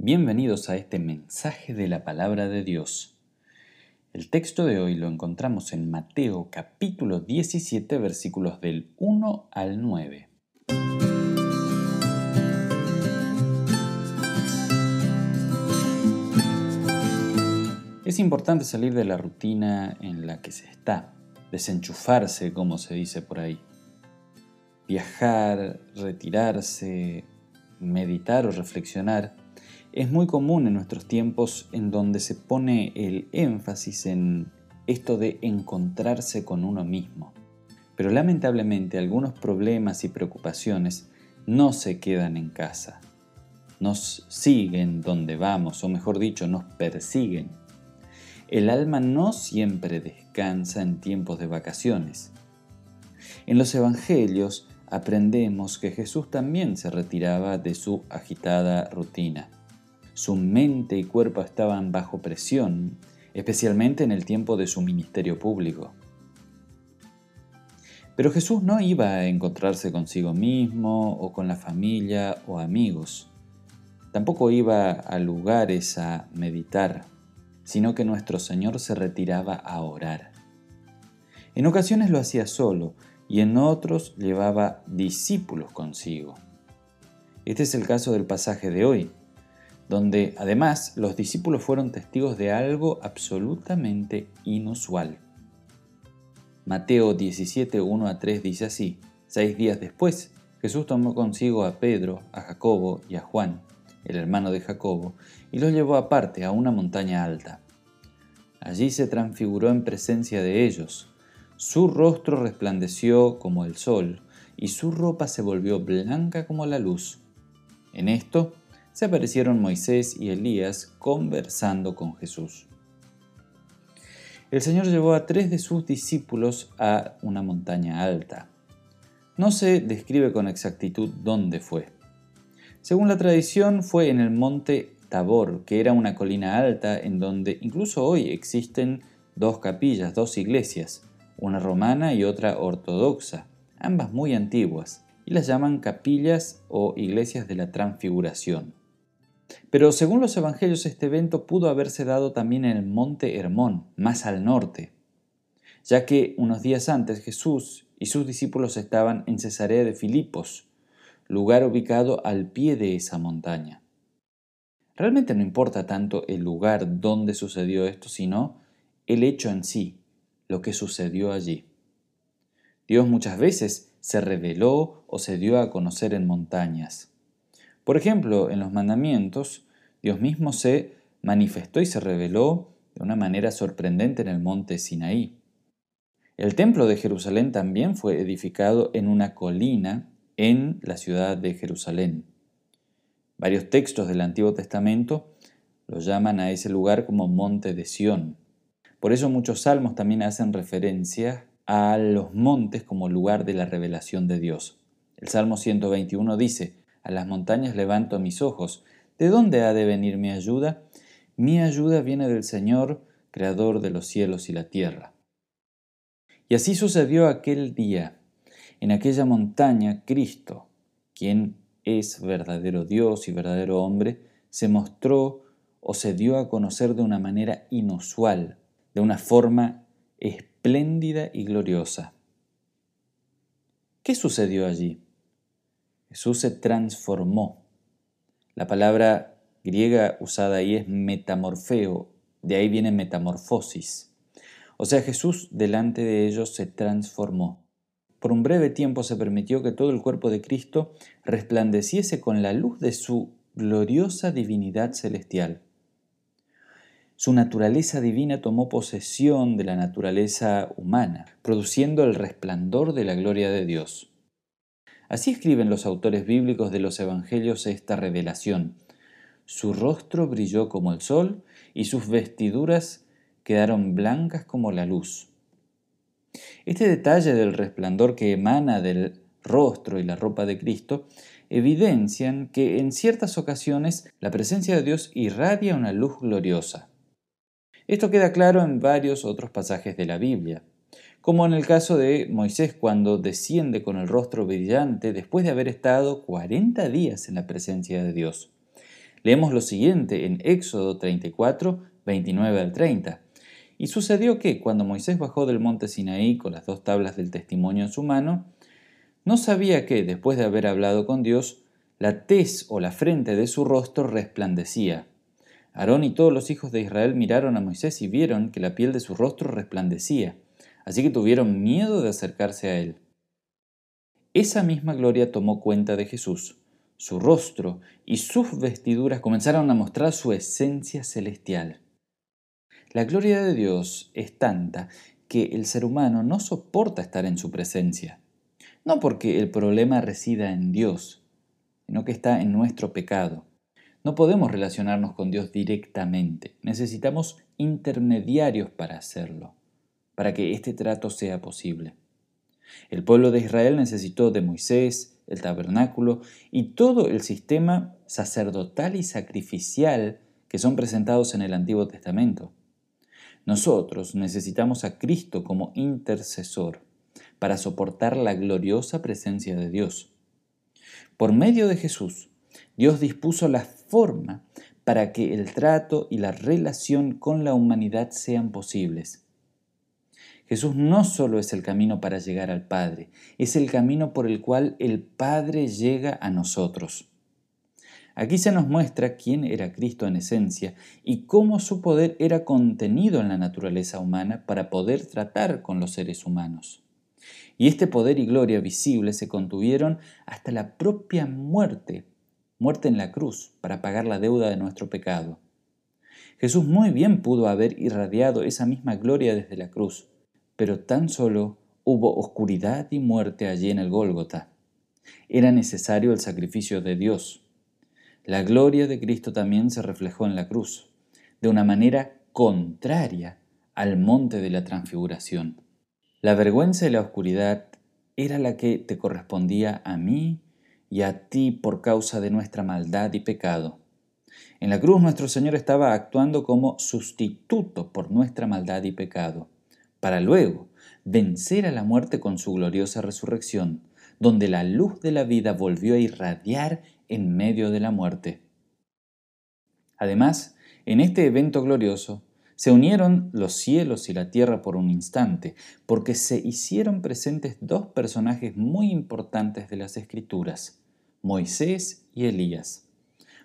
Bienvenidos a este mensaje de la palabra de Dios. El texto de hoy lo encontramos en Mateo capítulo 17 versículos del 1 al 9. Es importante salir de la rutina en la que se está, desenchufarse, como se dice por ahí. Viajar, retirarse, meditar o reflexionar es muy común en nuestros tiempos en donde se pone el énfasis en esto de encontrarse con uno mismo. Pero lamentablemente algunos problemas y preocupaciones no se quedan en casa. Nos siguen donde vamos, o mejor dicho, nos persiguen. El alma no siempre descansa en tiempos de vacaciones. En los Evangelios aprendemos que Jesús también se retiraba de su agitada rutina. Su mente y cuerpo estaban bajo presión, especialmente en el tiempo de su ministerio público. Pero Jesús no iba a encontrarse consigo mismo o con la familia o amigos. Tampoco iba a lugares a meditar, sino que nuestro Señor se retiraba a orar. En ocasiones lo hacía solo y en otros llevaba discípulos consigo. Este es el caso del pasaje de hoy donde además los discípulos fueron testigos de algo absolutamente inusual. Mateo 17, 1 a 3 dice así, seis días después, Jesús tomó consigo a Pedro, a Jacobo y a Juan, el hermano de Jacobo, y los llevó aparte a una montaña alta. Allí se transfiguró en presencia de ellos. Su rostro resplandeció como el sol, y su ropa se volvió blanca como la luz. En esto se aparecieron Moisés y Elías conversando con Jesús. El Señor llevó a tres de sus discípulos a una montaña alta. No se describe con exactitud dónde fue. Según la tradición, fue en el monte Tabor, que era una colina alta en donde incluso hoy existen dos capillas, dos iglesias, una romana y otra ortodoxa, ambas muy antiguas, y las llaman capillas o iglesias de la transfiguración. Pero según los evangelios este evento pudo haberse dado también en el monte Hermón, más al norte, ya que unos días antes Jesús y sus discípulos estaban en Cesarea de Filipos, lugar ubicado al pie de esa montaña. Realmente no importa tanto el lugar donde sucedió esto, sino el hecho en sí, lo que sucedió allí. Dios muchas veces se reveló o se dio a conocer en montañas. Por ejemplo, en los mandamientos, Dios mismo se manifestó y se reveló de una manera sorprendente en el monte Sinaí. El templo de Jerusalén también fue edificado en una colina en la ciudad de Jerusalén. Varios textos del Antiguo Testamento lo llaman a ese lugar como monte de Sión. Por eso muchos salmos también hacen referencia a los montes como lugar de la revelación de Dios. El Salmo 121 dice, a las montañas levanto mis ojos. ¿De dónde ha de venir mi ayuda? Mi ayuda viene del Señor, Creador de los cielos y la tierra. Y así sucedió aquel día. En aquella montaña, Cristo, quien es verdadero Dios y verdadero hombre, se mostró o se dio a conocer de una manera inusual, de una forma espléndida y gloriosa. ¿Qué sucedió allí? Jesús se transformó. La palabra griega usada ahí es metamorfeo, de ahí viene metamorfosis. O sea, Jesús delante de ellos se transformó. Por un breve tiempo se permitió que todo el cuerpo de Cristo resplandeciese con la luz de su gloriosa divinidad celestial. Su naturaleza divina tomó posesión de la naturaleza humana, produciendo el resplandor de la gloria de Dios. Así escriben los autores bíblicos de los Evangelios esta revelación. Su rostro brilló como el sol y sus vestiduras quedaron blancas como la luz. Este detalle del resplandor que emana del rostro y la ropa de Cristo evidencian que en ciertas ocasiones la presencia de Dios irradia una luz gloriosa. Esto queda claro en varios otros pasajes de la Biblia como en el caso de Moisés cuando desciende con el rostro brillante después de haber estado 40 días en la presencia de Dios. Leemos lo siguiente en Éxodo 34, 29 al 30. Y sucedió que, cuando Moisés bajó del monte Sinaí con las dos tablas del testimonio en su mano, no sabía que, después de haber hablado con Dios, la tez o la frente de su rostro resplandecía. Aarón y todos los hijos de Israel miraron a Moisés y vieron que la piel de su rostro resplandecía, así que tuvieron miedo de acercarse a él. Esa misma gloria tomó cuenta de Jesús. Su rostro y sus vestiduras comenzaron a mostrar su esencia celestial. La gloria de Dios es tanta que el ser humano no soporta estar en su presencia. No porque el problema resida en Dios, sino que está en nuestro pecado. No podemos relacionarnos con Dios directamente, necesitamos intermediarios para hacerlo, para que este trato sea posible. El pueblo de Israel necesitó de Moisés, el tabernáculo y todo el sistema sacerdotal y sacrificial que son presentados en el Antiguo Testamento. Nosotros necesitamos a Cristo como intercesor para soportar la gloriosa presencia de Dios. Por medio de Jesús, Dios dispuso la forma para que el trato y la relación con la humanidad sean posibles. Jesús no solo es el camino para llegar al Padre, es el camino por el cual el Padre llega a nosotros. Aquí se nos muestra quién era Cristo en esencia y cómo su poder era contenido en la naturaleza humana para poder tratar con los seres humanos. Y este poder y gloria visible se contuvieron hasta la propia muerte, muerte en la cruz, para pagar la deuda de nuestro pecado. Jesús muy bien pudo haber irradiado esa misma gloria desde la cruz, pero tan solo hubo oscuridad y muerte allí en el Gólgota. Era necesario el sacrificio de Dios, la gloria de Cristo también se reflejó en la cruz, de una manera contraria al monte de la transfiguración. La vergüenza y la oscuridad era la que te correspondía a mí y a ti por causa de nuestra maldad y pecado. En la cruz nuestro Señor estaba actuando como sustituto por nuestra maldad y pecado, para luego vencer a la muerte con su gloriosa resurrección, donde la luz de la vida volvió a irradiar en medio de la muerte. Además, en este evento glorioso, se unieron los cielos y la tierra por un instante, porque se hicieron presentes dos personajes muy importantes de las Escrituras, Moisés y Elías.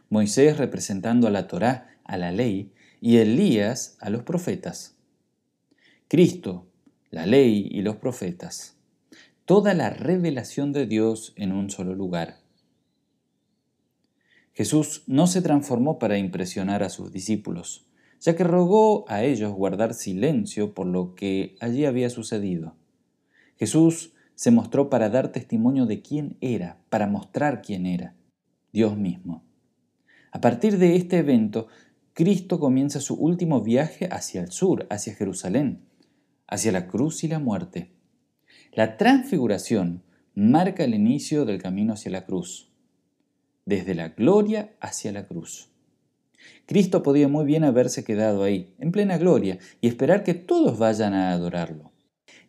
Moisés representando a la Torá, a la ley, y Elías a los profetas. Cristo, la ley y los profetas. Toda la revelación de Dios en un solo lugar. Jesús no se transformó para impresionar a sus discípulos, ya que rogó a ellos guardar silencio por lo que allí había sucedido. Jesús se mostró para dar testimonio de quién era, para mostrar quién era, Dios mismo. A partir de este evento, Cristo comienza su último viaje hacia el sur, hacia Jerusalén, hacia la cruz y la muerte. La transfiguración marca el inicio del camino hacia la cruz desde la gloria hacia la cruz. Cristo podía muy bien haberse quedado ahí, en plena gloria, y esperar que todos vayan a adorarlo.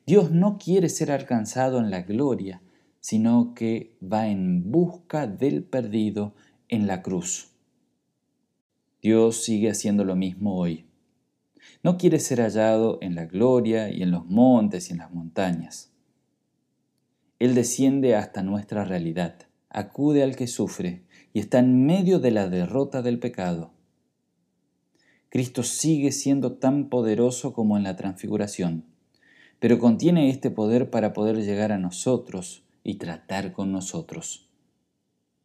Dios no quiere ser alcanzado en la gloria, sino que va en busca del perdido en la cruz. Dios sigue haciendo lo mismo hoy. No quiere ser hallado en la gloria y en los montes y en las montañas. Él desciende hasta nuestra realidad acude al que sufre y está en medio de la derrota del pecado. Cristo sigue siendo tan poderoso como en la transfiguración, pero contiene este poder para poder llegar a nosotros y tratar con nosotros.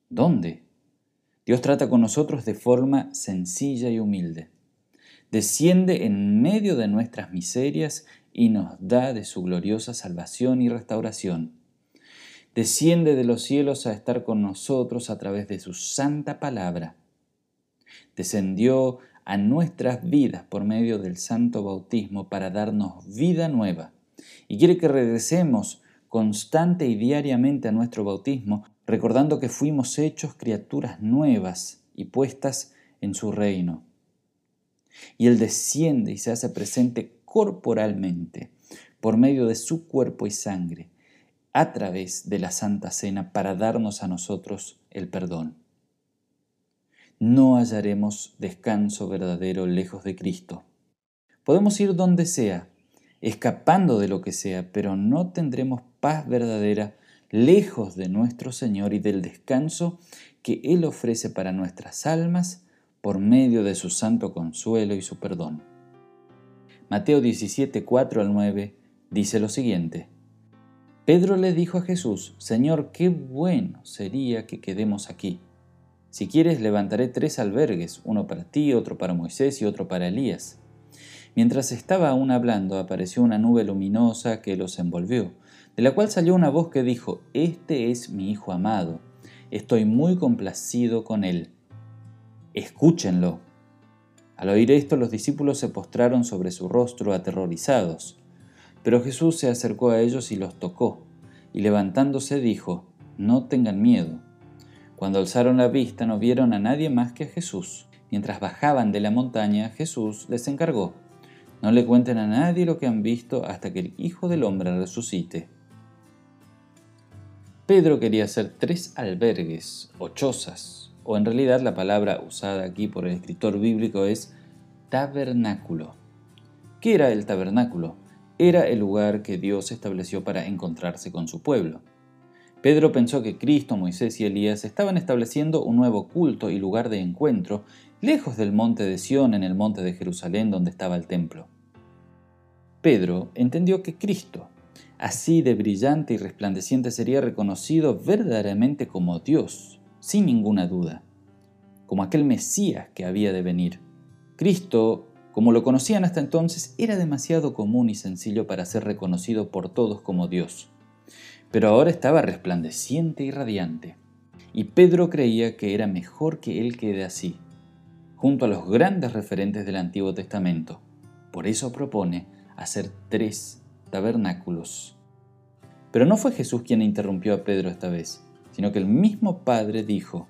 ¿Dónde? Dios trata con nosotros de forma sencilla y humilde. Desciende en medio de nuestras miserias y nos da de su gloriosa salvación y restauración desciende de los cielos a estar con nosotros a través de su santa palabra. Descendió a nuestras vidas por medio del santo bautismo para darnos vida nueva. Y quiere que regresemos constante y diariamente a nuestro bautismo, recordando que fuimos hechos criaturas nuevas y puestas en su reino. Y Él desciende y se hace presente corporalmente por medio de su cuerpo y sangre a través de la Santa Cena para darnos a nosotros el perdón. no hallaremos descanso verdadero lejos de Cristo. Podemos ir donde sea, escapando de lo que sea, pero no tendremos paz verdadera lejos de nuestro Señor y del descanso que Él ofrece para nuestras almas por medio de su santo consuelo y su perdón. Mateo 17, 4 al 9 dice lo siguiente. Pedro le dijo a Jesús, Señor, qué bueno sería que quedemos aquí. Si quieres, levantaré tres albergues, uno para ti, otro para Moisés y otro para Elías. Mientras estaba aún hablando, apareció una nube luminosa que los envolvió, de la cual salió una voz que dijo, Este es mi Hijo amado, estoy muy complacido con él. Escúchenlo. Al oír esto, los discípulos se postraron sobre su rostro aterrorizados. Pero Jesús se acercó a ellos y los tocó, y levantándose dijo, No tengan miedo. Cuando alzaron la vista no vieron a nadie más que a Jesús. Mientras bajaban de la montaña, Jesús les encargó, No le cuenten a nadie lo que han visto hasta que el Hijo del Hombre resucite. Pedro quería hacer tres albergues o chozas, o en realidad la palabra usada aquí por el escritor bíblico es tabernáculo. ¿Qué era el tabernáculo? Era el lugar que Dios estableció para encontrarse con su pueblo. Pedro pensó que Cristo, Moisés y Elías estaban estableciendo un nuevo culto y lugar de encuentro lejos del monte de Sión en el monte de Jerusalén donde estaba el templo. Pedro entendió que Cristo, Así de brillante y resplandeciente sería reconocido verdaderamente como Dios, sin ninguna duda, como aquel Mesías que había de venir. Cristo, como lo conocían hasta entonces, era demasiado común y sencillo para ser reconocido por todos como Dios. Pero ahora estaba resplandeciente y radiante, y Pedro creía que era mejor que él quede así, junto a los grandes referentes del Antiguo Testamento. Por eso propone hacer tres tabernáculos. Pero no fue Jesús quien interrumpió a Pedro esta vez, sino que el mismo Padre dijo,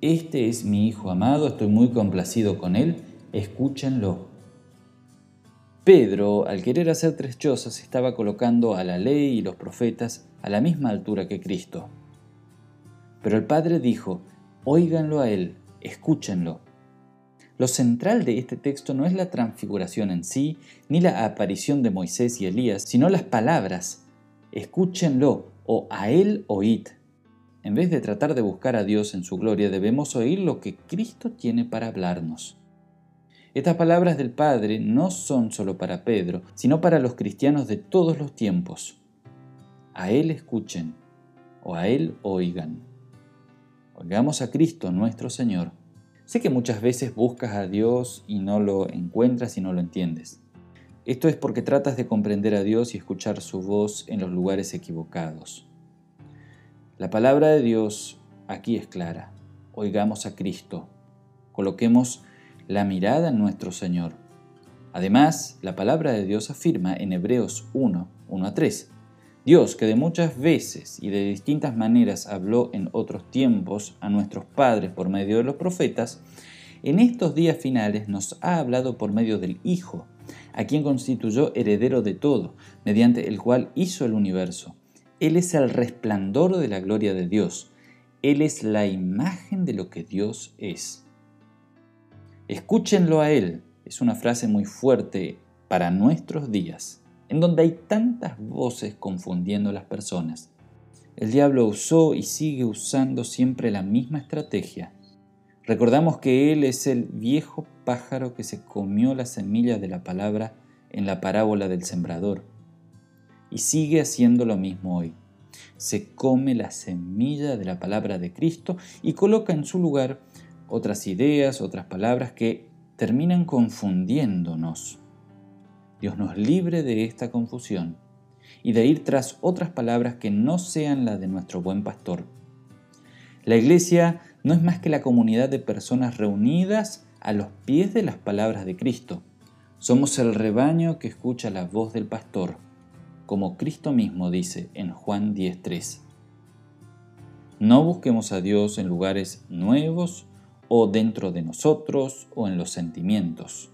Este es mi Hijo amado, estoy muy complacido con él, escúchenlo. Pedro, al querer hacer tres chozas, estaba colocando a la ley y los profetas a la misma altura que Cristo. Pero el Padre dijo, Óiganlo a él, escúchenlo. Lo central de este texto no es la transfiguración en sí, ni la aparición de Moisés y Elías, sino las palabras. Escúchenlo o a él oíd. En vez de tratar de buscar a Dios en su gloria, debemos oír lo que Cristo tiene para hablarnos. Estas palabras del Padre no son solo para Pedro, sino para los cristianos de todos los tiempos. A Él escuchen o a Él oigan. Oigamos a Cristo nuestro Señor Sé que muchas veces buscas a Dios y no lo encuentras y no lo entiendes. Esto es porque tratas de comprender a Dios y escuchar su voz en los lugares equivocados. La palabra de Dios aquí es clara. Oigamos a Cristo. Coloquemos la mirada en nuestro Señor. Además, la palabra de Dios afirma en Hebreos 1, 1 a 3, Dios, que de muchas veces y de distintas maneras habló en otros tiempos a nuestros padres por medio de los profetas, en estos días finales nos ha hablado por medio del Hijo, a quien constituyó heredero de todo, mediante el cual hizo el universo. Él es el resplandor de la gloria de Dios. Él es la imagen de lo que Dios es. Escúchenlo a Él. Es una frase muy fuerte para nuestros días en donde hay tantas voces confundiendo a las personas. El diablo usó y sigue usando siempre la misma estrategia. Recordamos que él es el viejo pájaro que se comió la semilla de la palabra en la parábola del sembrador. Y sigue haciendo lo mismo hoy. Se come la semilla de la palabra de Cristo y coloca en su lugar otras ideas, otras palabras que terminan confundiéndonos. Dios nos libre de esta confusión y de ir tras otras palabras que no sean las de nuestro buen pastor. La iglesia no es más que la comunidad de personas reunidas a los pies de las palabras de Cristo. Somos el rebaño que escucha la voz del pastor, como Cristo mismo dice en Juan 10.3. No busquemos a Dios en lugares nuevos o dentro de nosotros o en los sentimientos.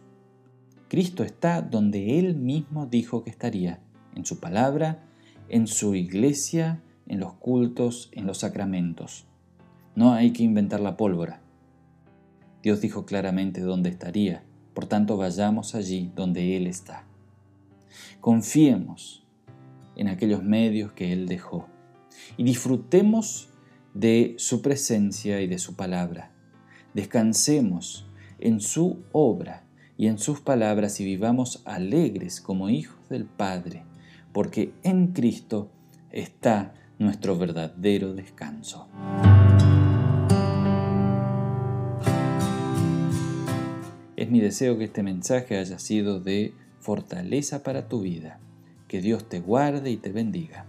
Cristo está donde Él mismo dijo que estaría, en su palabra, en su iglesia, en los cultos, en los sacramentos. No hay que inventar la pólvora. Dios dijo claramente dónde estaría, por tanto vayamos allí donde Él está. Confiemos en aquellos medios que Él dejó y disfrutemos de su presencia y de su palabra. Descansemos en su obra y en sus palabras y vivamos alegres como hijos del Padre, porque en Cristo está nuestro verdadero descanso. Es mi deseo que este mensaje haya sido de fortaleza para tu vida. Que Dios te guarde y te bendiga.